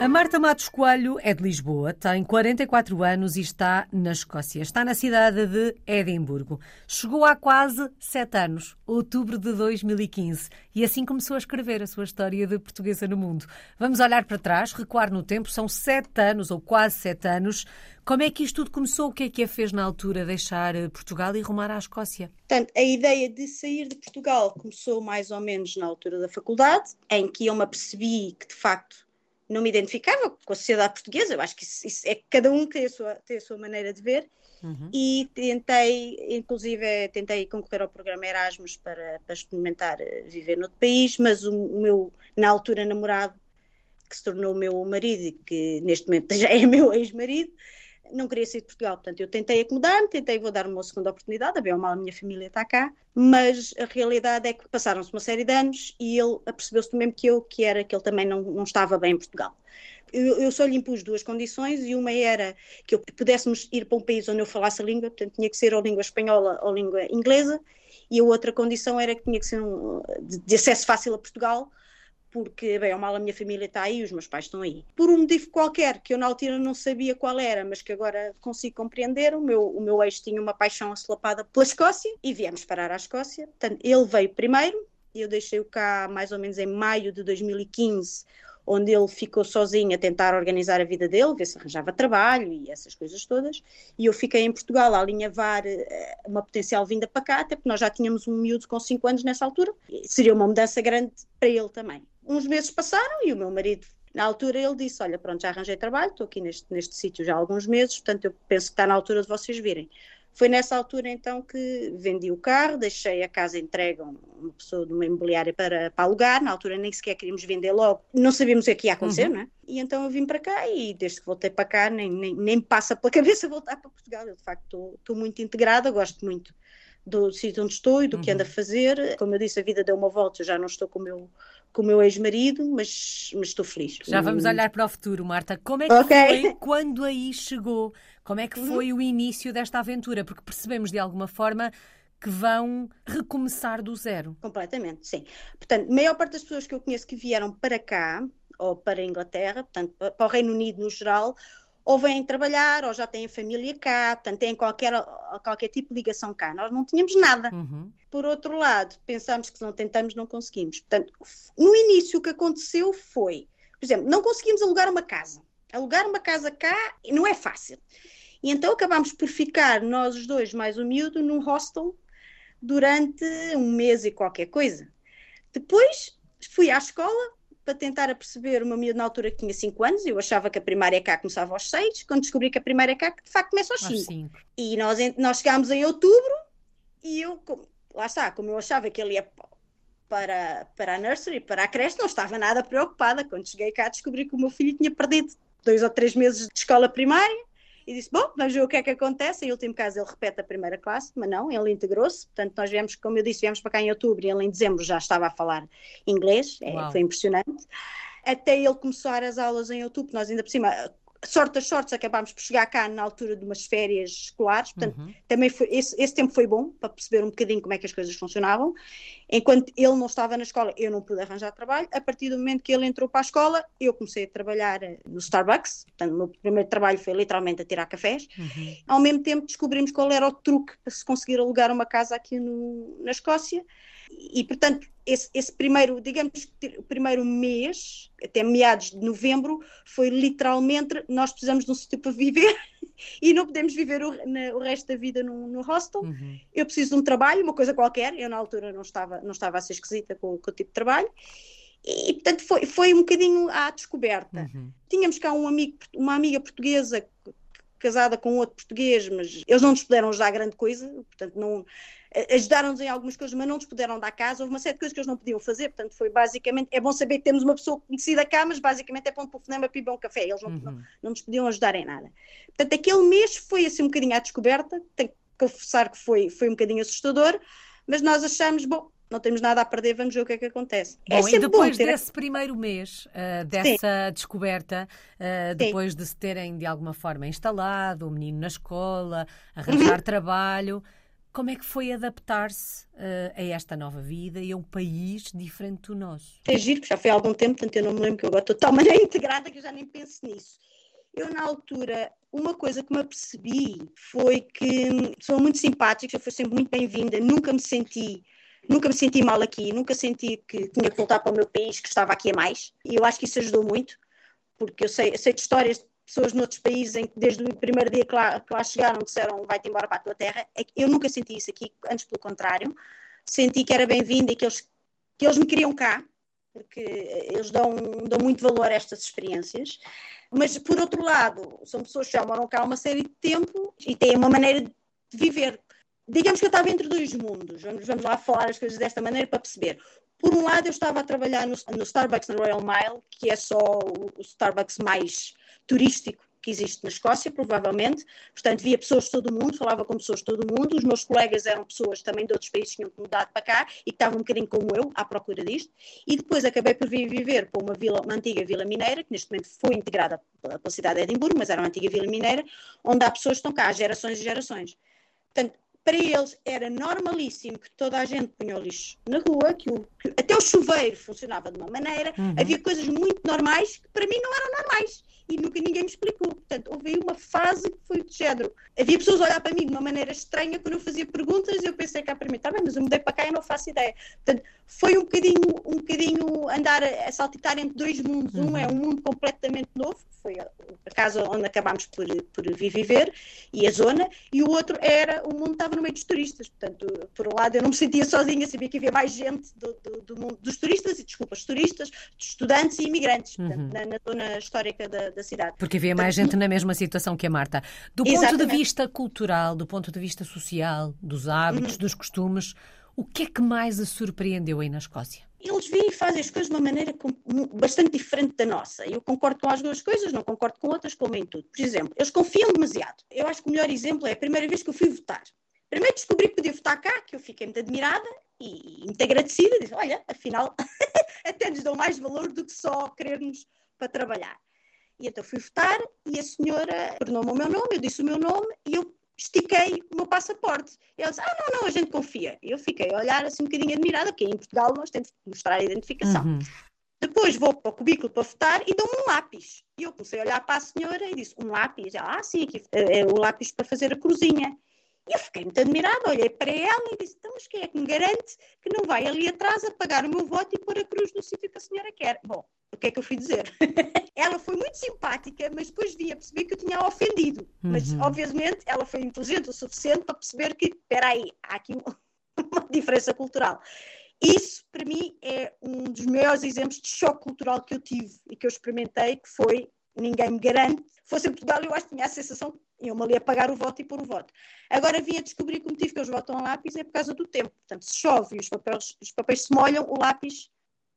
A Marta Matos Coelho é de Lisboa, tem 44 anos e está na Escócia. Está na cidade de Edimburgo. Chegou há quase 7 anos, outubro de 2015, e assim começou a escrever a sua história de portuguesa no mundo. Vamos olhar para trás, recuar no tempo, são 7 anos ou quase 7 anos. Como é que isto tudo começou? O que é que a fez na altura deixar eh, Portugal e rumar à Escócia? Portanto, a ideia de sair de Portugal começou mais ou menos na altura da faculdade, em que eu me apercebi que de facto não me identificava com a sociedade portuguesa, eu acho que isso, isso é cada um tem a sua, tem a sua maneira de ver, uhum. e tentei, inclusive, tentei concorrer ao programa Erasmus para, para experimentar eh, viver noutro país, mas o, o, meu, na altura, namorado, que se tornou meu marido e que neste momento já é meu ex-marido, não queria sair de Portugal, portanto eu tentei acomodar-me, tentei vou dar uma segunda oportunidade, a bem ou mal a minha família está cá, mas a realidade é que passaram-se uma série de anos e ele apercebeu-se do mesmo que eu, que era que ele também não, não estava bem em Portugal. Eu, só lhe impus duas condições e uma era que eu pudéssemos ir para um país onde eu falasse a língua, portanto tinha que ser ou língua espanhola ou língua inglesa, e a outra condição era que tinha que ser um, de acesso fácil a Portugal, porque, bem ou mal, a minha família está aí, os meus pais estão aí. Por um motivo qualquer, que eu na altura não sabia qual era, mas que agora consigo compreender, o meu, o meu ex tinha uma paixão assolapada pela Escócia e viemos parar à Escócia. Portanto, ele veio primeiro, eu deixei-o cá mais ou menos em maio de 2015, onde ele ficou sozinho a tentar organizar a vida dele, ver se arranjava trabalho e essas coisas todas. E eu fiquei em Portugal a alinhavar eh, uma potencial vinda para cá, até porque nós já tínhamos um miúdo com 5 anos nessa altura. Seria uma mudança grande para ele também uns meses passaram e o meu marido, na altura, ele disse: Olha, pronto, já arranjei trabalho, estou aqui neste, neste sítio já há alguns meses, portanto, eu penso que está na altura de vocês virem. Foi nessa altura então que vendi o carro, deixei a casa entregue a uma pessoa de uma imobiliária para, para alugar. Na altura nem sequer queríamos vender logo, não sabíamos o que ia acontecer, uhum. não é? E então eu vim para cá e desde que voltei para cá nem, nem, nem passa pela cabeça voltar para Portugal. Eu de facto estou, estou muito integrada, gosto muito do sítio onde estou e do uhum. que ando a fazer. Como eu disse, a vida deu uma volta, eu já não estou com o meu com o meu ex-marido, mas, mas estou feliz. Já vamos olhar para o futuro, Marta. Como é que okay. foi quando aí chegou? Como é que foi uhum. o início desta aventura? Porque percebemos de alguma forma que vão recomeçar do zero. Completamente, sim. Portanto, a maior parte das pessoas que eu conheço que vieram para cá, ou para a Inglaterra, portanto, para o Reino Unido no geral, ou vêm trabalhar, ou já têm família cá, portanto têm qualquer, qualquer tipo de ligação cá. Nós não tínhamos nada. Uhum. Por outro lado, pensamos que se não tentamos, não conseguimos. Portanto, no início o que aconteceu foi, por exemplo, não conseguimos alugar uma casa. Alugar uma casa cá não é fácil. E então acabámos por ficar, nós os dois, mais o miúdo, num hostel durante um mês e qualquer coisa. Depois fui à escola, para tentar perceber uma miúda na altura que tinha 5 anos, eu achava que a primária cá começava aos 6, quando descobri que a primária cá de facto começa aos 5. E nós, nós chegámos em outubro e eu, lá está, como eu achava que ele ia para, para a nursery, para a creche, não estava nada preocupada. Quando cheguei cá descobri que o meu filho tinha perdido dois ou três meses de escola primária e disse: Bom, vamos ver o que é que acontece. Em último caso, ele repete a primeira classe, mas não, ele integrou-se. Portanto, nós viemos, como eu disse, viemos para cá em outubro e ele em dezembro já estava a falar inglês, é, foi impressionante. Até ele começar as aulas em outubro, nós ainda por cima sorte das sortes, acabámos por chegar cá na altura de umas férias escolares, portanto, uhum. também foi, esse, esse, tempo foi bom para perceber um bocadinho como é que as coisas funcionavam. Enquanto ele não estava na escola, eu não pude arranjar trabalho. A partir do momento que ele entrou para a escola, eu comecei a trabalhar eh, no Starbucks, portanto, o meu primeiro trabalho foi literalmente a tirar cafés. Uhum. Ao mesmo tempo, descobrimos qual era o truque para se conseguir alugar uma casa aqui no, na Escócia. E, portanto, esse, esse, primeiro, digamos, o primeiro mês, até meados de novembro, foi literalmente nós precisamos de um sítio para viver e não podemos viver o, na, o resto da vida no, no hostel. Uhum. Eu preciso de um trabalho, uma coisa qualquer. Eu, na altura, não estava, não estava a ser esquisita com, com o tipo de trabalho. E, portanto, foi, foi um bocadinho à descoberta. Uhum. Tínhamos cá um amigo, uma amiga portuguesa casada com outro português, mas eles não nos puderam ajudar grande coisa, portanto, não ajudaram-nos em algumas coisas, mas não nos puderam dar casa. Houve uma série de coisas que eles não podiam fazer, portanto, foi basicamente. É bom saber que temos uma pessoa conhecida cá, mas basicamente é ponto para o cinema para um café. Eles não, uhum. não, não, nos podiam ajudar em nada. Portanto, aquele mês foi assim um bocadinho à descoberta, tenho que confessar que foi, foi um bocadinho assustador, mas nós achamos, bom, não temos nada a perder, vamos ver o que é que acontece. Bom, é e depois ter... desse primeiro mês, uh, dessa Sim. descoberta, uh, depois de se terem de alguma forma instalado o menino na escola, arranjar uhum. trabalho, Como é que foi adaptar-se uh, a esta nova vida e a um país diferente do nosso? É giro, já foi há algum tempo, portanto eu não me lembro que eu agora estou de tal maneira integrada que eu já nem penso nisso. Eu, na altura, uma coisa que me apercebi foi que hum, sou muito simpática, eu fui sempre muito bem-vinda, nunca me senti nunca me senti mal aqui, nunca senti que tinha que voltar para o meu país, que estava aqui a mais, e eu acho que isso ajudou muito, porque eu sei, eu sei de histórias pessoas noutros países em que desde o primeiro dia que lá, que lá chegaram disseram vai-te embora para a tua terra, é eu nunca senti isso aqui, antes pelo contrário, senti que era bem-vinda e que eles, que eles me queriam cá, porque eles dão, dão muito valor a estas experiências, mas por outro lado, são pessoas que já moram cá há uma série de tempo e têm uma maneira de viver. Digamos que eu estava entre dois mundos, vamos, vamos lá falar as coisas desta maneira para perceber. Por um lado, eu estava a trabalhar no, no Starbucks na Royal Mile, que é só o, o, Starbucks mais turístico que existe na Escócia, provavelmente. Portanto, via pessoas de todo o mundo, falava com pessoas de todo o mundo. Os meus colegas eram pessoas também de outros países que tinham mudado para cá e que estavam um bocadinho como eu, à procura disto. E depois acabei por vir viver para uma, vila, uma antiga vila mineira, que neste momento foi integrada pela, pela cidade de Edimburgo, mas era uma antiga vila mineira, onde há pessoas que estão cá há gerações e gerações. Portanto, para eles era normalíssimo que toda a gente punha o lixo na rua, que, o, que até o chuveiro funcionava de uma maneira, uhum. havia coisas muito normais que para mim não eram normais e nunca ninguém me explicou. Aí uma fase que foi de género. Havia pessoas a olhar para mim de uma maneira estranha quando eu fazia perguntas e eu pensei cá para mim, está bem, mas eu mudei para cá e não faço ideia. Portanto, foi um bocadinho, um bocadinho andar a, a saltitar entre dois mundos. Uhum. Um é um mundo completamente novo, foi a, casa onde acabámos por, por viver e a zona, e o outro era, o mundo estava no meio dos turistas. Portanto, por um lado eu não me sentia sozinha, sabia que havia mais gente do, do, do mundo dos turistas, e desculpa, os turistas, estudantes e imigrantes, portanto, uhum. na, na, zona histórica da, da cidade. Porque havia mais gente na mesma situação que a Marta. Do ponto Exatamente. de vista cultural, do ponto de vista social, dos hábitos, uhum. dos costumes, o que é que mais a surpreendeu aí na Escócia? Eles veem e fazem as coisas de uma maneira bastante diferente da nossa. Eu concordo com as duas coisas, não concordo com outras, como em tudo. Por exemplo, eles confiam demasiado. Eu acho que o melhor exemplo é a primeira vez que eu fui votar. Primeiro descobri que podia votar cá, que eu fiquei muito admirada e muito agradecida. Disse, olha, afinal, até nos dão mais valor do que só querermos para trabalhar. E então fui votar e a senhora tornou-me o meu nome, eu disse o meu nome e eu estiquei o meu passaporte. E ela disse, ah, não, não, a gente confia. Eu fiquei a olhar assim um bocadinho admirada, porque em Portugal nós temos que mostrar a identificação. Uhum. Depois vou para o cubículo para votar e dou-me um lápis. E eu comecei a olhar para a senhora e disse, um lápis? Ela, ah, sim, aqui é, é o lápis para fazer a cruzinha. E eu fiquei muito admirada, olhei para ela e disse: então, mas quem é que me garante que não vai ali atrás apagar o meu voto e pôr a cruz no sítio que a senhora quer? Bom, o que é que eu fui dizer? ela foi muito simpática, mas depois vi a perceber que eu tinha ofendido. Uhum. Mas, obviamente, ela foi inteligente o suficiente para perceber que, espera aí, há aqui uma diferença cultural. Isso, para mim, é um dos maiores exemplos de choque cultural que eu tive e que eu experimentei, que foi, ninguém me garante, fosse em Portugal, eu acho que tinha a sensação iam ali a pagar o voto e pôr o voto. Agora vim a descobrir que o motivo que eles votam a lápis é por causa do tempo. Portanto, se chove e os papéis, os papéis se molham, o lápis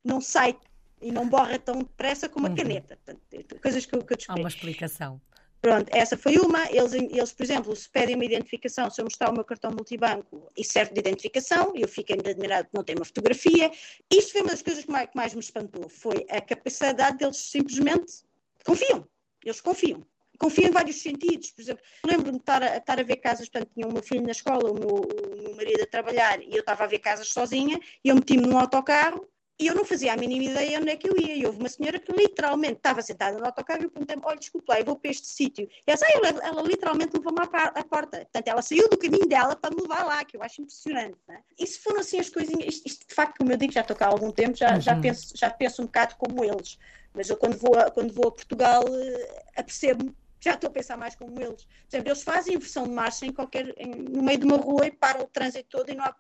não sai e não borra tão depressa como uhum. a caneta. Portanto, coisas que eu, que eu descobri. Há uma explicação. Pronto, essa foi uma. Eles, eles, por exemplo, se pedem uma identificação, se eu mostrar o meu cartão multibanco e serve de identificação, eu fico ainda admirado que não tem uma fotografia. Isto foi uma das coisas que mais, que mais me espantou, foi a capacidade deles simplesmente confiam. Eles confiam confio em vários sentidos. Por exemplo, lembro-me de estar a, estar a ver casas, portanto, tinha o meu filho na escola, o meu, o meu marido a trabalhar, e eu estava a ver casas sozinha, e eu meti-me num autocarro, e eu não fazia a mínima ideia onde é que eu ia. E houve uma senhora que literalmente estava sentada no autocarro e eu perguntei-me: olha, desculpa lá, eu vou para este sítio. E ela, ah, ela, ela literalmente levou-me à, porta. Portanto, ela saiu do caminho dela para me levar lá, que eu acho impressionante. Né? Isso foram assim as coisinhas. Isto, isto, de facto, como eu digo, já estou cá há algum tempo, já, uhum. já, penso, já penso um bocado como eles. Mas eu, quando vou a, quando vou a Portugal, uh, apercebo-me já estou a pensar mais como eles. Por exemplo, eles fazem inversão de marcha em qualquer, em, no meio de uma rua e param o trânsito todo, e não há,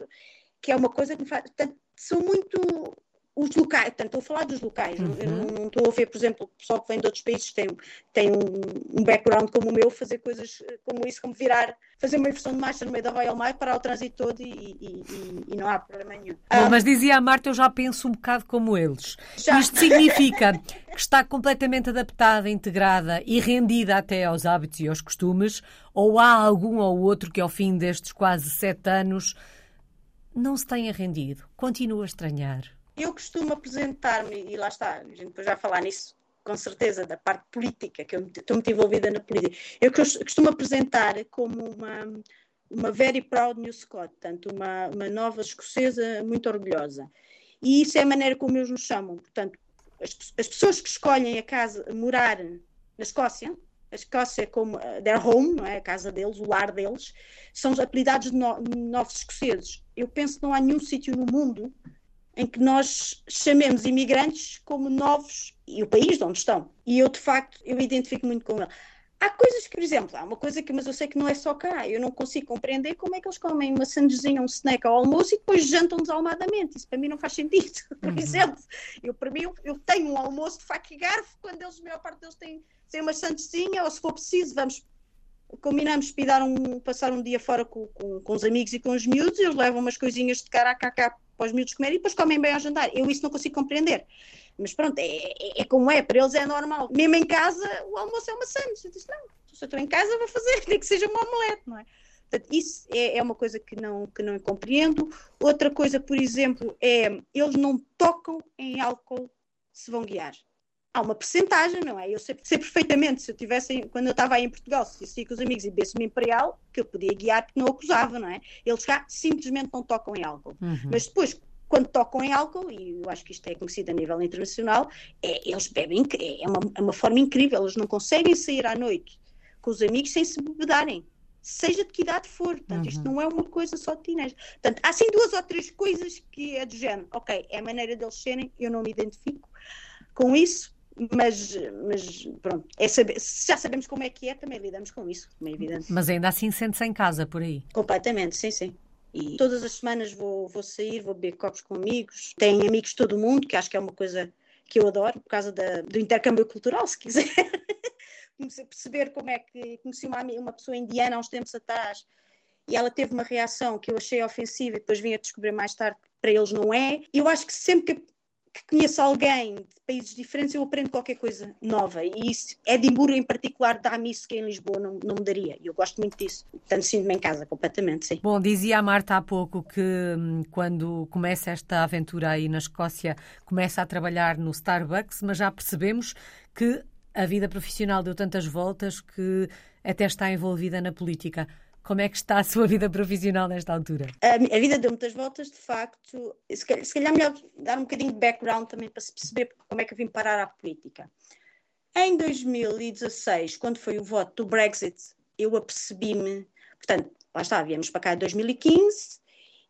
que é uma coisa que me faz. Portanto, são muito os locais, portanto, estou a falar dos locais, uhum. não, estou a ver, por exemplo, o pessoal que vem de outros países tem, tem um, um, background como o meu, fazer coisas como isso, como virar, fazer uma inversão de marcha no meio da Royal Mile, parar o trânsito todo e, e, e, e não há problema nenhum. Bom, ah, mas dizia a Marta, eu já penso um bocado como eles. Já. Isto significa que está completamente adaptada, integrada e rendida até aos hábitos e aos costumes, ou há algum ou outro que ao fim destes quase sete anos não se tenha rendido, continua a estranhar? Eu costumo apresentar-me, e lá está, a gente depois vai falar nisso com certeza, da parte política, que eu estou muito envolvida na política. Eu costumo apresentar como uma, uma very proud New Scot, portanto, uma, uma nova escocesa muito orgulhosa. E isso é a maneira como eles nos chamam. Portanto, as, as pessoas que escolhem a casa, morar na Escócia, a Escócia como uh, their home, não é? a casa deles, o lar deles, são apelidados de no, novos escoceses. Eu penso que não há nenhum sítio no mundo em que nós chamemos imigrantes como novos e o país de onde estão. E eu, de facto, eu identifico muito com ele. Há coisas que, por exemplo, há uma coisa que, mas eu sei que não é só cá, eu não consigo compreender como é que eles comem uma sandezinha, um snack ao almoço e depois jantam desalmadamente. Isso para mim não faz sentido. Por uhum. exemplo, eu, para mim, eu, eu, tenho um almoço de faca e garfo quando eles, a maior parte deles têm, têm uma sandezinha, ou se for preciso, vamos combinamos um, passar um dia fora com, com, com, os amigos e com os miúdos, eles levam umas coisinhas de cara a cá para os miúdos comerem e depois comem bem ao jantar. Eu isso não consigo compreender. Mas pronto, é, é, é, como é, para eles é normal. Mesmo em casa, o almoço é uma sandes. Eu disse, não, se eu estou em casa, vou fazer, nem que seja uma omelete, não é? Portanto, isso é, é, uma coisa que não, que não compreendo. Outra coisa, por exemplo, é eles não tocam em álcool se vão guiar. Há uma percentagem, não é? Eu sei, sei perfeitamente, se eu tivesse, quando eu estava aí em Portugal, se eu com os amigos e bebesse-me Imperial, que eu podia guiar porque não acusava, não é? Eles cá simplesmente não tocam em álcool. Uhum. Mas depois, quando tocam em álcool, e eu acho que isto é conhecido a nível internacional, é, eles bebem, é uma, é uma forma incrível, eles não conseguem sair à noite com os amigos sem se bebedarem, seja de que idade for. Portanto, uhum. isto não é uma coisa só de teenagers. Portanto, há sim duas ou três coisas que é do género. Ok, é a maneira deles serem, eu não me identifico com isso, mas, mas pronto, é saber, já sabemos como é que é, também lidamos com isso, como é evidente. Mas ainda assim sente-se em casa por aí? Completamente, sim, sim. E todas as semanas vou, vou sair, vou beber copos com amigos. Tenho amigos de todo mundo, que acho que é uma coisa que eu adoro, por causa da, do intercâmbio cultural, se quiser. Comecei a perceber como é que conheci uma, uma pessoa indiana há uns tempos atrás e ela teve uma reação que eu achei ofensiva e depois vim a descobrir mais tarde que para eles não é. Eu acho que sempre que que conheço alguém de países diferentes, eu aprendo qualquer coisa nova. E isso, Edimburgo em particular, dá-me isso que em Lisboa não, não me daria. Eu gosto muito disso. Portanto, sinto-me em casa completamente, sim. Bom, dizia a Marta há pouco que hum, quando começa esta aventura aí na Escócia, começa a trabalhar no Starbucks, mas já percebemos que a vida profissional deu tantas voltas que até está envolvida na política. Como é que está a sua vida profissional nesta altura? A, a vida deu muitas voltas, de facto. Se calhar, se calhar melhor dar um bocadinho de background também para se perceber como é que eu vim parar à política. Em 2016, quando foi o voto do Brexit, eu apercebi-me, portanto, lá está, viemos para cá em 2015,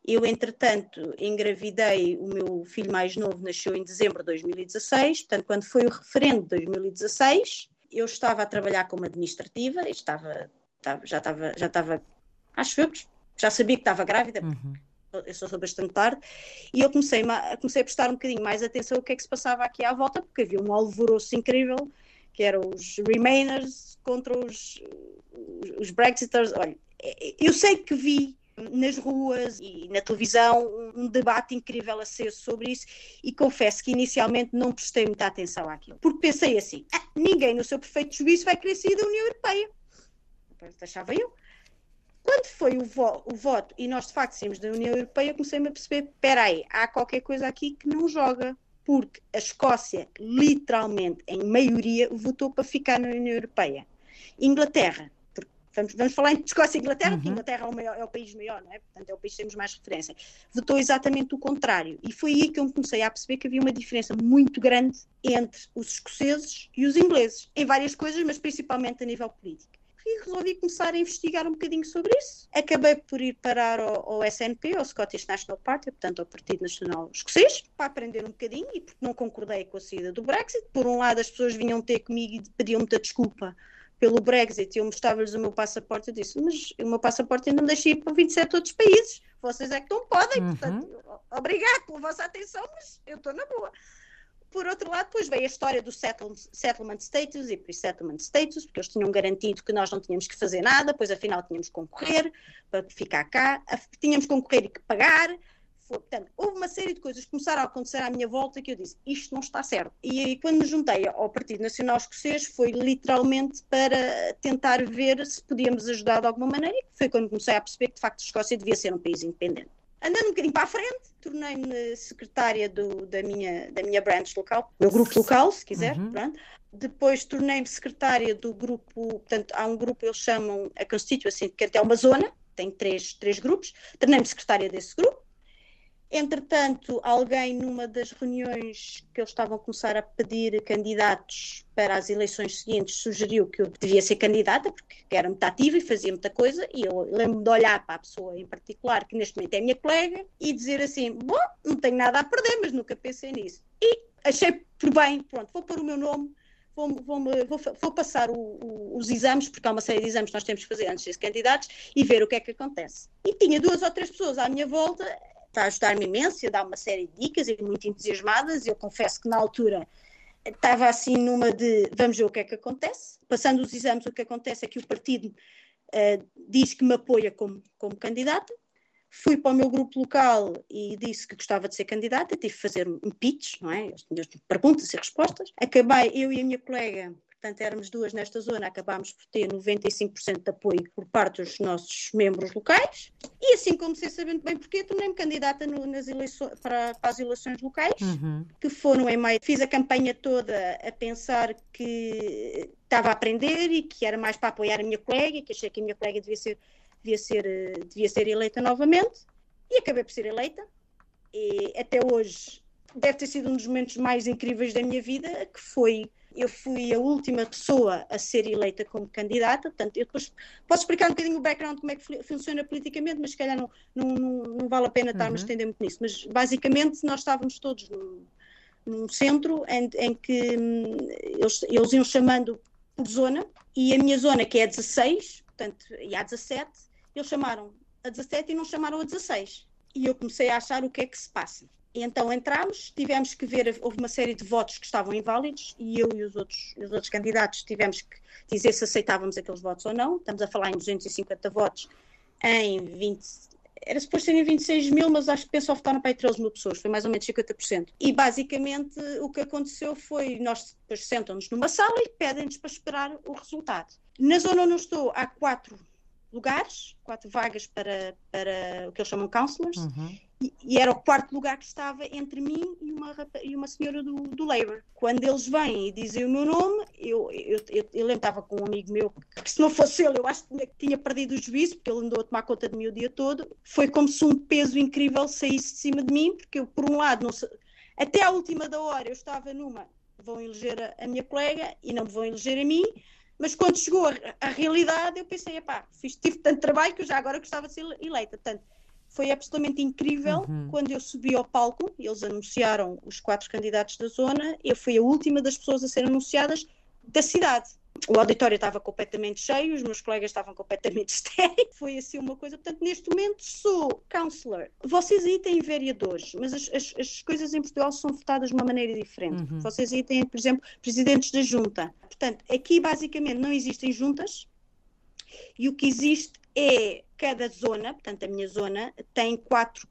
eu, entretanto, engravidei o meu filho mais novo, nasceu em dezembro de 2016, portanto, quando foi o referendo de 2016, eu estava a trabalhar como administrativa, estava já estava, já estava, acho eu, já sabia que estava grávida, uhum. eu sou bastante tarde, e eu comecei, comecei a prestar um bocadinho mais atenção ao que é que se passava aqui à volta, porque havia um alvoroço incrível, que eram os Remainers contra os, os Brexiters. Olha, eu sei que vi nas ruas e na televisão um debate incrível a ser sobre isso e confesso que inicialmente não prestei muita atenção àquilo, porque pensei assim, ah, ninguém no seu perfeito juízo vai querer sair da União Europeia achava eu. Quando foi o, vo o, voto e nós de facto saímos da União Europeia, comecei-me a perceber: espera aí, há qualquer coisa aqui que não joga. Porque a Escócia, literalmente, em maioria, votou para ficar na União Europeia. Inglaterra, vamos, vamos falar entre Escócia e Inglaterra, uhum. porque Inglaterra é o, maior, é o, país maior, não é? Portanto, é o país que temos mais referência. Votou exatamente o contrário. E foi aí que eu comecei a perceber que havia uma diferença muito grande entre os escoceses e os ingleses, em várias coisas, mas principalmente a nível político e resolvi começar a investigar um bocadinho sobre isso. Acabei por ir parar ao, ao SNP, ao Scottish National Party, portanto ao Partido Nacional Escocês, para aprender um bocadinho e porque não concordei com a saída do Brexit. Por um lado, as pessoas vinham ter comigo e pediam muita desculpa pelo Brexit, eu mostrava-lhes o meu passaporte, eu disse, mas o meu passaporte ainda me deixa ir para 27 outros países, vocês é que não podem, uhum. portanto, obrigado pela vossa atenção, mas eu estou na boa. Por outro lado, depois veio a história do settlement status e pre-settlement status, porque eles tinham garantido que nós não tínhamos que fazer nada, pois afinal tínhamos que concorrer para ficar cá, tínhamos que concorrer e que pagar. Portanto, houve uma série de coisas que começaram a acontecer à minha volta que eu disse, isto não está certo. E aí, quando me juntei ao Partido Nacional Escocês, foi literalmente para tentar ver se podíamos ajudar de alguma maneira, e foi quando comecei a perceber que, de facto, a Escócia devia ser um país independente. Andando um bocadinho para a frente, tornei-me secretária do, da, minha, da minha branch local, meu grupo local, se quiser. Uhum. Depois tornei-me secretária do grupo, portanto, há um grupo, eles chamam a Constituency, que é uma zona, tem três, três grupos, tornei-me secretária desse grupo. Entretanto, alguém numa das reuniões que eles estavam a começar a pedir candidatos para as eleições seguintes sugeriu que eu devia ser candidata, porque era muito ativa e fazia muita coisa, e eu lembro-me de olhar para a pessoa em particular, que neste momento é minha colega, e dizer assim: Bom, não tenho nada a perder, mas nunca pensei nisso. E achei por bem, pronto, vou pôr o meu nome Vou, vou, vou, vou, passar o, o, os exames, porque há uma série de exames que nós temos que fazer antes de ser candidatos, e ver o que é que acontece. E tinha duas ou três pessoas à minha volta a ajudar-me imenso, a dar uma série de dicas e muito entusiasmadas. Eu confesso que na altura estava assim numa de vamos ver o que é que acontece. Passando os exames, o que acontece é que o partido uh, diz que me apoia como, como candidata. Fui para o meu grupo local e disse que gostava de ser candidata, tive que fazer um pitch, não é? Perguntas e respostas. Acabei, eu e a minha colega, portanto éramos duas nesta zona, acabámos por ter 95% de apoio por parte dos nossos membros locais e assim comecei sabendo bem porque tornei-me candidata no, nas eleições, para, para, as eleições locais, uhum. que foram em maio. Fiz a campanha toda a pensar que estava a aprender e que era mais para apoiar a minha colega, que achei que a minha colega devia ser, devia ser, devia ser eleita novamente e acabei por ser eleita. E até hoje deve ter sido um dos momentos mais incríveis da minha vida, que foi eu fui a última pessoa a ser eleita como candidata, portanto, eu depois posso explicar um bocadinho o background como é que funciona politicamente, mas se calhar não, não, não, não vale a pena estarmos uhum. a estender muito nisso. Mas basicamente nós estávamos todos num, num centro em, em que hum, eles, eles iam chamando por zona, e a minha zona, que é a 16, portanto, e há 17, eles chamaram a 17 e não chamaram a 16. E eu comecei a achar o que é que se passa. Então entramos, tivemos que ver, houve uma série de votos que estavam inválidos e eu e os outros, os outros candidatos tivemos que dizer se aceitávamos aqueles votos ou não. Estamos a falar em 250 votos em 20, era suposto serem 26 mil, mas acho que pensou votaram para aí 13 mil pessoas, foi mais ou menos 50%. E basicamente o que aconteceu foi, nós depois sentam-nos numa sala e pedem-nos para esperar o resultado. Na zona onde eu estou há quatro lugares, quatro vagas para, para o que eles chamam counselors, uhum e, era o quarto lugar que estava entre mim e uma, e uma senhora do, do Labour. Quando eles vêm e dizem o meu nome, eu, eu, eu, eu estava com um amigo meu que, se não fosse ele, eu acho que tinha, perdido o juízo, porque ele andou a tomar conta de mim o dia todo. Foi como se um peso incrível saísse de cima de mim, porque eu, por um lado, não, até à última da hora, eu estava numa, vão eleger a, a minha colega e não me vão eleger a mim. Mas quando chegou a, a realidade, eu pensei, epá, fiz, tive tanto trabalho que eu já agora gostava de ser eleita. Portanto, foi absolutamente incrível uhum. quando eu subi ao palco, eles anunciaram os quatro candidatos da zona, eu fui a última das pessoas a ser anunciadas da cidade. O auditório estava completamente cheio, os meus colegas estavam completamente estéreis, foi assim uma coisa. Portanto, neste momento sou counselor. Vocês aí têm vereadores, mas as, as, as coisas em Portugal são votadas de uma maneira diferente. Uhum. Vocês aí têm, por exemplo, presidentes da junta. Portanto, aqui basicamente não existem juntas e o que existe é cada zona, portanto a minha zona, tem quatro,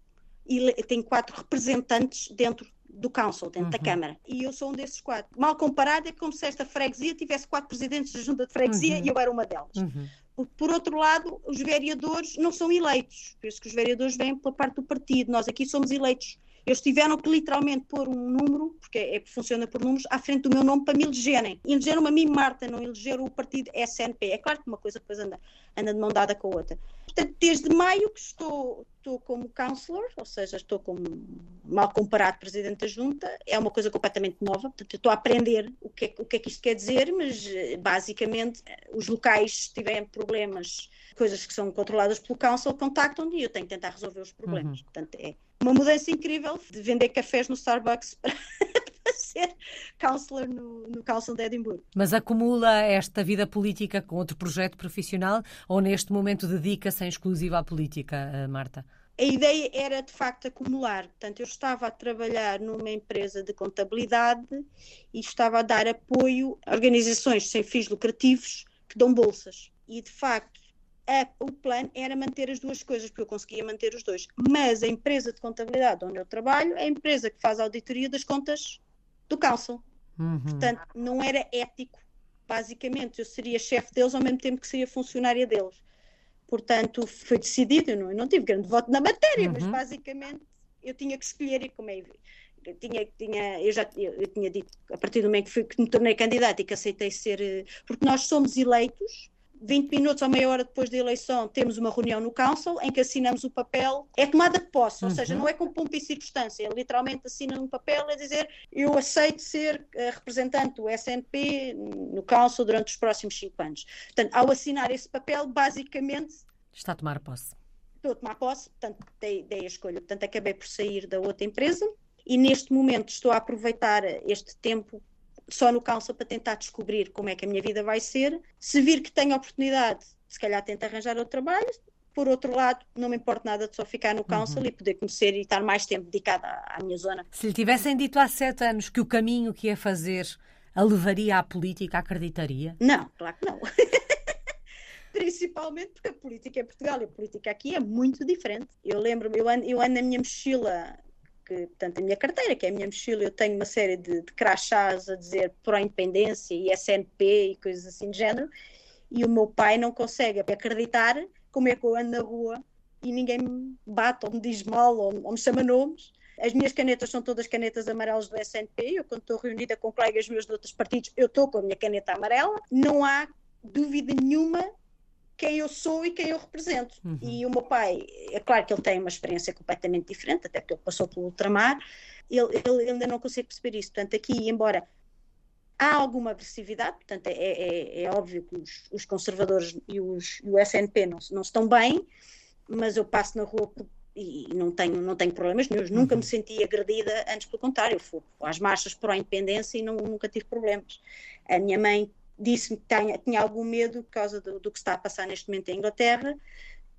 tem quatro representantes dentro do Council, dentro uhum. da Câmara. E eu sou um desses quatro. Mal comparado, é como se esta freguesia tivesse quatro presidentes da junta de freguesia uhum. e eu era uma delas. Uhum. Por, por, outro lado, os vereadores não são eleitos, por isso que os vereadores vêm pela parte do partido. Nós aqui somos eleitos eles tiveram que literalmente pôr um número, porque é, é que funciona por números, à frente do meu nome para me elegerem. E elegeram a mim, Marta, não elegeram o partido SNP. É claro que uma coisa depois anda, anda de mão dada com a outra. Portanto, desde maio que estou, estou como counselor, ou seja, estou como, mal comparado, presidente da junta, é uma coisa completamente nova, portanto, estou a aprender o que, é, o que é que isto quer dizer, mas basicamente os locais, tiverem problemas, coisas que são controladas pelo council, contactam-me e eu tenho que tentar resolver os problemas. Uhum. Portanto, é, uma mudança incrível de vender cafés no Starbucks para, para ser counselor no, no Council de Edimburgo. Mas acumula esta vida política com outro projeto profissional ou neste momento dedica-se em exclusiva à política, eh, Marta? A ideia era de facto acumular. Portanto, eu estava a trabalhar numa empresa de contabilidade e estava a dar apoio a organizações sem fins lucrativos que dão bolsas. E de facto, a, o plano era manter as duas coisas, porque eu conseguia manter os dois. Mas a empresa de contabilidade onde eu trabalho é a empresa que faz a auditoria das contas do Council. Uhum. Portanto, não era ético. Basicamente, eu seria chefe deles ao mesmo tempo que seria funcionária deles. Portanto, foi decidido. Eu não, eu não tive grande voto na matéria, uhum. mas basicamente eu tinha que escolher e como é. Eu tinha, tinha, eu já eu, eu tinha dito, a partir do momento que, fui, que me tornei candidata e que aceitei ser. Eh, porque nós somos eleitos 20 minutos ou meia hora depois da eleição, temos uma reunião no Council em que assinamos o papel. É tomada de posse, ou seja, uhum. não é com pompa e circunstância. Literalmente assina um papel a dizer eu aceito ser uh, representante do SNP no Council durante os próximos cinco anos. Portanto, ao assinar esse papel, basicamente. Está a tomar posse. Estou a tomar posse, portanto, dei, dei a escolha. Portanto, acabei por sair da outra empresa e neste momento estou a aproveitar este tempo só no council para tentar descobrir como é que a minha vida vai ser. Se vir que tenho oportunidade, se calhar tento arranjar outro trabalho. Por outro lado, não me importa nada de só ficar no council uhum. e poder conhecer e estar mais tempo dedicada à, à minha zona. Se lhe tivessem dito há sete anos que o caminho que ia fazer a levaria à política, acreditaria? Não, claro que não. Principalmente porque a política em Portugal e a política aqui é muito diferente. Eu lembro-me, eu ando, eu ando na minha mochila que, portanto, a minha carteira, que é a minha mochila, eu tenho uma série de, de crachás a dizer pró-independência e SNP e coisas assim de género, e o meu pai não consegue acreditar como é que eu ando na rua e ninguém me bate ou me diz mal ou, ou me chama nomes. As minhas canetas são todas canetas amarelas do SNP. Eu, quando estou reunida com colegas meus de outros partidos, eu estou com a minha caneta amarela. Não há dúvida nenhuma quem eu sou e quem eu represento. Uhum. E o meu pai, é claro que ele tem uma experiência completamente diferente, até porque ele passou pelo ultramar, ele, ele ainda não consegue perceber isso. Portanto, aqui, embora há alguma agressividade, portanto, é, é, é óbvio que os, os conservadores e, os, e, o SNP não, não estão bem, mas eu passo na rua e não tenho, não tenho problemas nenhum, nunca me uhum. senti agredida, antes pelo contrário, eu fui às marchas para a independência e não, nunca tive problemas. A minha mãe disse-me que tinha, tinha, algum medo por causa do, do, que está a passar neste momento em Inglaterra,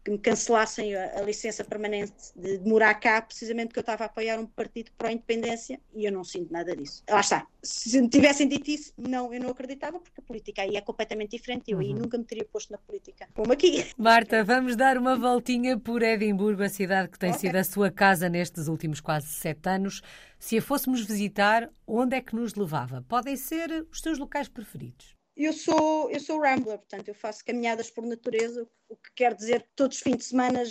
que me cancelassem a, a, licença permanente de, de morar cá, precisamente porque eu estava a apoiar um partido pró-independência e eu não sinto nada disso. Lá está. Se me tivessem dito isso, não, eu não acreditava, porque a política aí é completamente diferente. Eu uhum. aí nunca me teria posto na política, como aqui. Marta, vamos dar uma voltinha por Edimburgo, a cidade que tem okay. sido a sua casa nestes últimos quase sete anos. Se a fôssemos visitar, onde é que nos levava? Podem ser os seus locais preferidos eu sou, eu sou rambler, portanto, eu faço caminhadas por natureza, o que quer dizer que todos os fins de semana,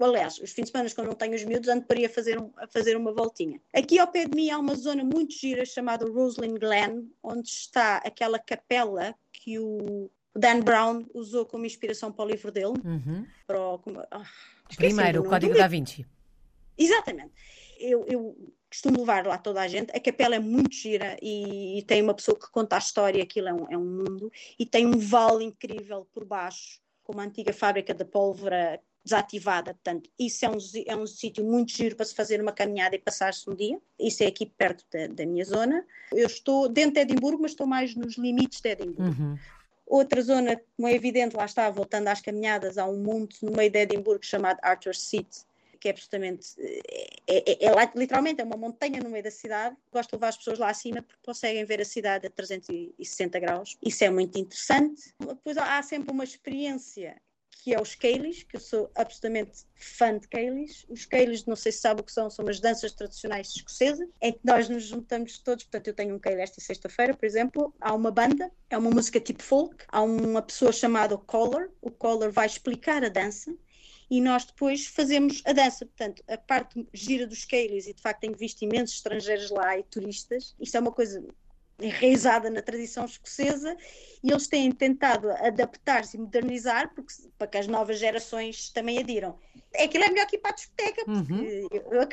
aliás, os fins de semana quando não tenho os miúdos, ando para ir a fazer, um, a fazer uma voltinha. Aqui ao pé de mim há uma zona muito gira chamada Roslyn Glen, onde está aquela capela que o Dan Brown usou como inspiração para o livro dele. Uhum. Para o, ah, Primeiro, o Código da Vinci. Exatamente. Eu, eu costumo levar lá toda a gente. A capela é muito gira e, e tem uma pessoa que conta a história, aquilo é um, é um, mundo, e tem um vale incrível por baixo, com uma antiga fábrica de pólvora desativada, portanto, isso é um, é um sítio muito giro para se fazer uma caminhada e passar-se um dia, isso é aqui perto da, da, minha zona. Eu estou dentro de Edimburgo, mas estou mais nos limites de Edimburgo. Uhum. Outra zona, como é evidente, lá está, voltando às caminhadas, há um monte no meio de Edimburgo chamado Arthur's Seat, que é absolutamente. É, é, é, literalmente é uma montanha no meio da cidade. Gosto de levar as pessoas lá acima porque conseguem ver a cidade a 360 graus. Isso é muito interessante. Depois há sempre uma experiência que é os Keilis, que eu sou absolutamente fã de Keilis. Os Keilis, não sei se sabe o que são, são as danças tradicionais escocesas, em que nós nos juntamos todos. Portanto, eu tenho um Keili esta sexta-feira, por exemplo. Há uma banda, é uma música tipo folk. Há uma pessoa chamada Caller. O Caller vai explicar a dança e nós depois fazemos a dança. Portanto, a parte gira dos Keilis, e de facto tenho visto imensos estrangeiros lá e turistas, isto é uma coisa enraizada na tradição escocesa e eles têm tentado adaptar-se e modernizar porque, para que as novas gerações também adiram. É aquilo é melhor que ir para a discoteca, porque uhum. eu, eu,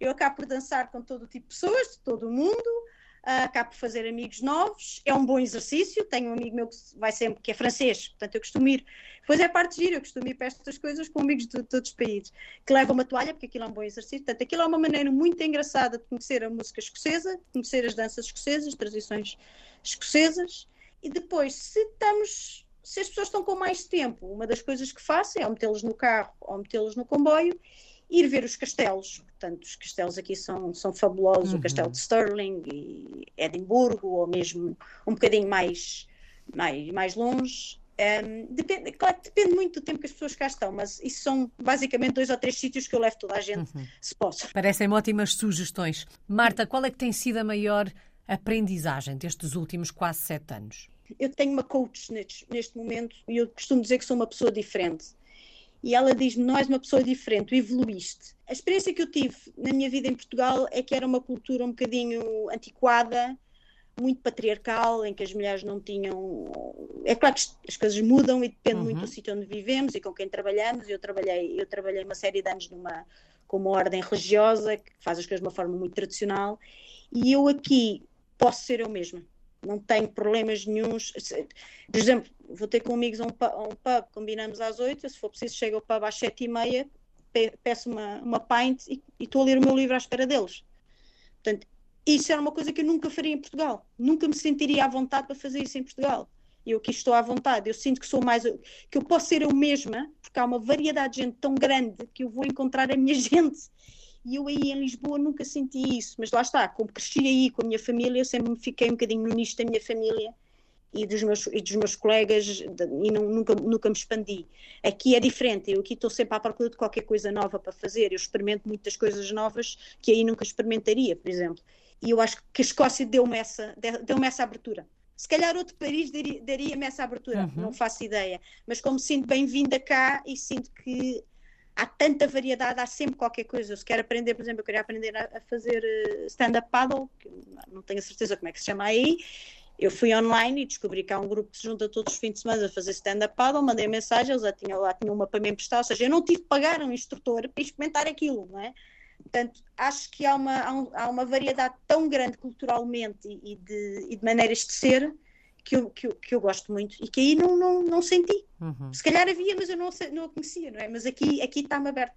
eu acabo por dançar com todo tipo de pessoas, de todo o mundo, acabo por fazer amigos novos, é um bom exercício, tenho um amigo meu que vai sempre, que é francês, portanto eu costumo ir, depois é parte de gira, eu costumo ir para estas coisas com amigos de todos os países, que levam uma toalha, porque aquilo é um bom exercício, portanto aquilo é uma maneira muito engraçada de conhecer a música escocesa, de conhecer as danças escocesas, tradições escocesas, e depois, se estamos se as pessoas estão com mais tempo, uma das coisas que faço é ou metê-los no carro ou metê-los no comboio ir ver os castelos. Portanto, os castelos aqui são, são fabulosos, uhum. o castelo de Stirling e Edimburgo, ou mesmo um bocadinho mais, mais, mais longe. Um, depende, claro, depende muito do tempo que as pessoas cá estão, mas isso são basicamente dois ou três sítios que eu levo toda a gente, uhum. se posso. Parecem ótimas sugestões. Marta, qual é que tem sido a maior aprendizagem destes últimos quase sete anos? Eu tenho uma coach neste, neste momento e eu costumo dizer que sou uma pessoa diferente e ela diz-me: Não és uma pessoa diferente, evoluíste. A experiência que eu tive na minha vida em Portugal é que era uma cultura um bocadinho antiquada, muito patriarcal, em que as mulheres não tinham. É claro que as coisas mudam e depende uhum. muito do sítio onde vivemos e com quem trabalhamos. Eu trabalhei, eu trabalhei uma série de anos numa, com uma ordem religiosa que faz as coisas de uma forma muito tradicional e eu aqui posso ser eu mesma. Não tenho problemas nenhums. Por exemplo, vou ter com amigos a um, pub, combinamos às oito, se for preciso, chego ao pub às sete e meia, peço uma, uma pint e estou a ler o meu livro à espera deles. Portanto, isso era uma coisa que eu nunca faria em Portugal. Nunca me sentiria à vontade para fazer isso em Portugal. Eu aqui estou à vontade, eu sinto que sou mais. que eu posso ser eu mesma, porque há uma variedade de gente tão grande que eu vou encontrar a minha gente. E eu aí em Lisboa nunca senti isso, mas lá está, como cresci aí com a minha família, eu sempre me fiquei um bocadinho no nicho da minha família e dos meus, e dos meus colegas e não, nunca, nunca me expandi. Aqui é diferente, eu aqui estou sempre à procura de qualquer coisa nova para fazer, eu experimento muitas coisas novas que aí nunca experimentaria, por exemplo. E eu acho que a Escócia deu-me essa, deu-me essa abertura. Se calhar outro país daria-me essa abertura, uhum. não faço ideia. Mas como sinto bem-vinda cá e sinto que há tanta variedade, há sempre qualquer coisa. Eu se quero aprender, por exemplo, eu queria aprender a, a fazer eh, stand-up paddle, que não tenho a certeza como é que se chama aí. Eu fui online e descobri que há um grupo que se junta todos os fins de semana a fazer stand-up paddle, mandei mensagem, eles já tinham, lá tinham uma para me emprestar, ou seja, eu não tive que pagar um instrutor para experimentar aquilo, não é? Portanto, acho que há uma, há, um, há uma variedade tão grande culturalmente e, de, e de, maneiras de ser que eu, que eu, que, eu, gosto muito e que aí não, não, não senti. Uhum. Se calhar havia, mas eu não, não a conhecia, não é? Mas aqui, aqui está-me aberto,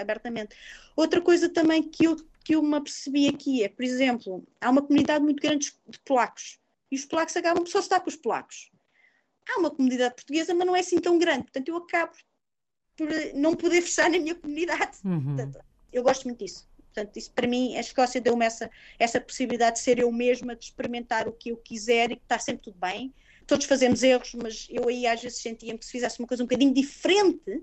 abertamente. Outra coisa também que eu, que eu me apercebi aqui é, por exemplo, há uma comunidade muito grande de polacos e os polacos acabam por só estar com os polacos. Há uma comunidade portuguesa, mas não é assim tão grande, portanto eu acabo por não poder fechar na minha comunidade. Uhum. Portanto, eu gosto muito disso. Portanto, isso para mim, a Escócia deu-me essa, essa possibilidade de ser eu mesma, de experimentar o que eu quiser e que está sempre tudo bem. Todos fazemos erros, mas eu aí às vezes sentia-me que se fizesse uma coisa um bocadinho diferente,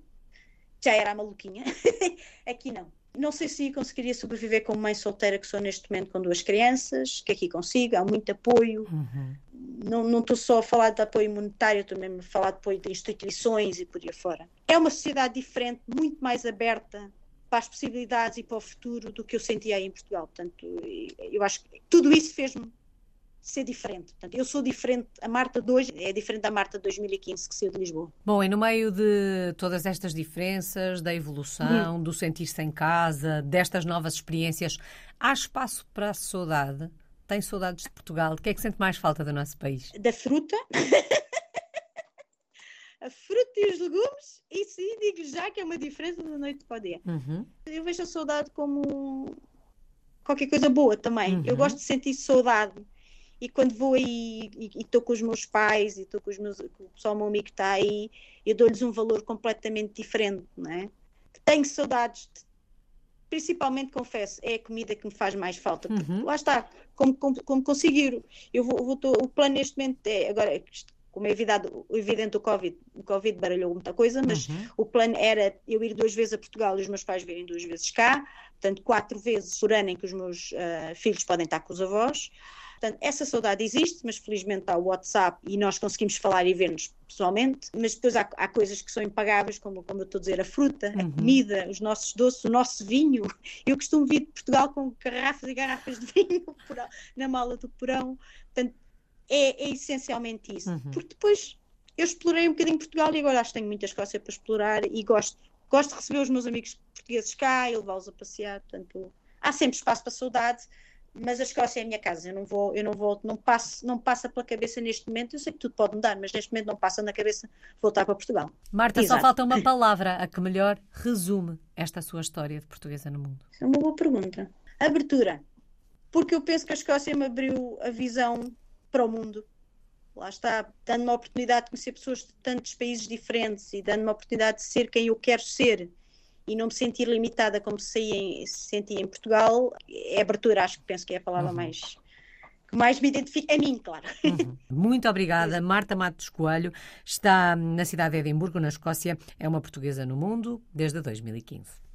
já era a maluquinha. aqui não. Não sei se conseguiria sobreviver como mãe solteira que sou neste momento com duas crianças, que aqui consigo, há muito apoio. Uhum. Não estou só a falar de apoio monetário, estou mesmo a falar de apoio de instituições e por aí fora. É uma sociedade diferente, muito mais aberta, para as possibilidades e para o futuro do que eu sentia em Portugal. Portanto, eu acho que tudo isso fez-me ser diferente. Portanto, eu sou diferente, a Marta de hoje é diferente da Marta de 2015 que saiu de Lisboa. Bom, e no meio de todas estas diferenças, da evolução, hum. do sentir-se em casa, destas novas experiências, há espaço para a saudade? Tem saudades de Portugal? O que é que sente mais falta do nosso país? Da fruta. e os legumes, e sim, digo já que é uma diferença da noite para o dia. Uhum. Eu vejo a saudade como qualquer coisa boa também. Uhum. Eu gosto de sentir saudade. E quando vou aí e estou com os meus pais e estou com, os meus, o pessoal meu amigo que está aí, eu dou-lhes um valor completamente diferente, não é? Tenho saudades, de, principalmente, confesso, é a comida que me faz mais falta. Uhum. Lá está, como, como, como conseguir. Eu vou, vou tô, o plano neste momento é, agora, como é evidente, o Covid, o Covid baralhou muita coisa, mas uhum. o plano era eu ir duas vezes a Portugal e os meus pais virem duas vezes cá, portanto, quatro vezes por ano em que os meus uh, filhos podem estar com os avós. Portanto, essa saudade existe, mas felizmente há o WhatsApp e nós conseguimos falar e ver-nos pessoalmente. Mas depois há, há, coisas que são impagáveis, como, como eu estou a dizer, a fruta, uhum. a comida, os nossos doces, o nosso vinho. Eu costumo vir de Portugal com garrafas e garrafas de vinho na mala do porão. Portanto, é, é essencialmente isso. Uhum. Porque depois eu explorei um bocadinho Portugal e agora acho que tenho muita Escócia para explorar e gosto, gosto de receber os meus amigos portugueses cá e levá-los a passear. Portanto, há sempre espaço para saudade, mas a Escócia é a minha casa. Eu não vou, eu não volto, não passo, não passa pela cabeça neste momento. Eu sei que tudo pode mudar, mas neste momento não passa na cabeça voltar para Portugal. Marta, Exato. só falta uma palavra a que melhor resume esta sua história de portuguesa no mundo. É uma boa pergunta. Abertura. Porque eu penso que a Escócia me abriu a visão para o mundo. Lá está, dando-me a oportunidade de conhecer pessoas de tantos países diferentes e dando-me a oportunidade de ser quem eu quero ser e não me sentir limitada como se, em, se sentia em Portugal, é abertura, acho que penso que é a palavra uhum. mais que mais me identifica, a mim, claro. Uhum. Muito obrigada. Marta Matos Coelho está na cidade de Edimburgo, na Escócia. É uma portuguesa no mundo desde 2015.